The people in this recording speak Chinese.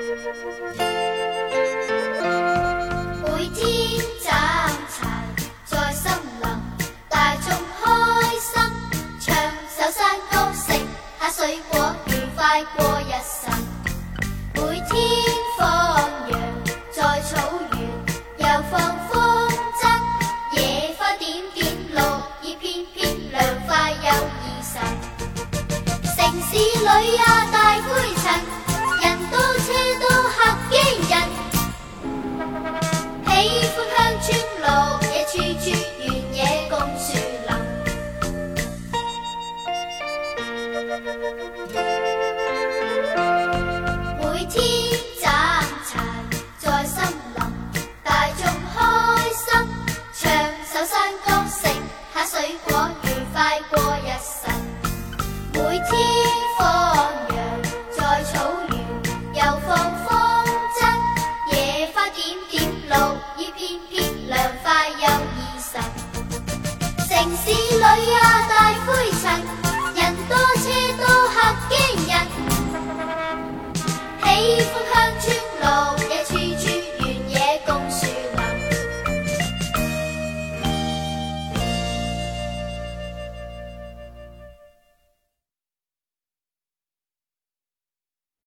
每天摘柴在森林，大众开心，唱首山歌，食下水果，愉快过日晨。每天放羊在草原，又放风筝，野花点点，绿叶片片，凉快又怡神。城市里呀大灰尘，每天站齐在森林大众开心唱首山歌食下水果愉快过日晨每天放 faithful.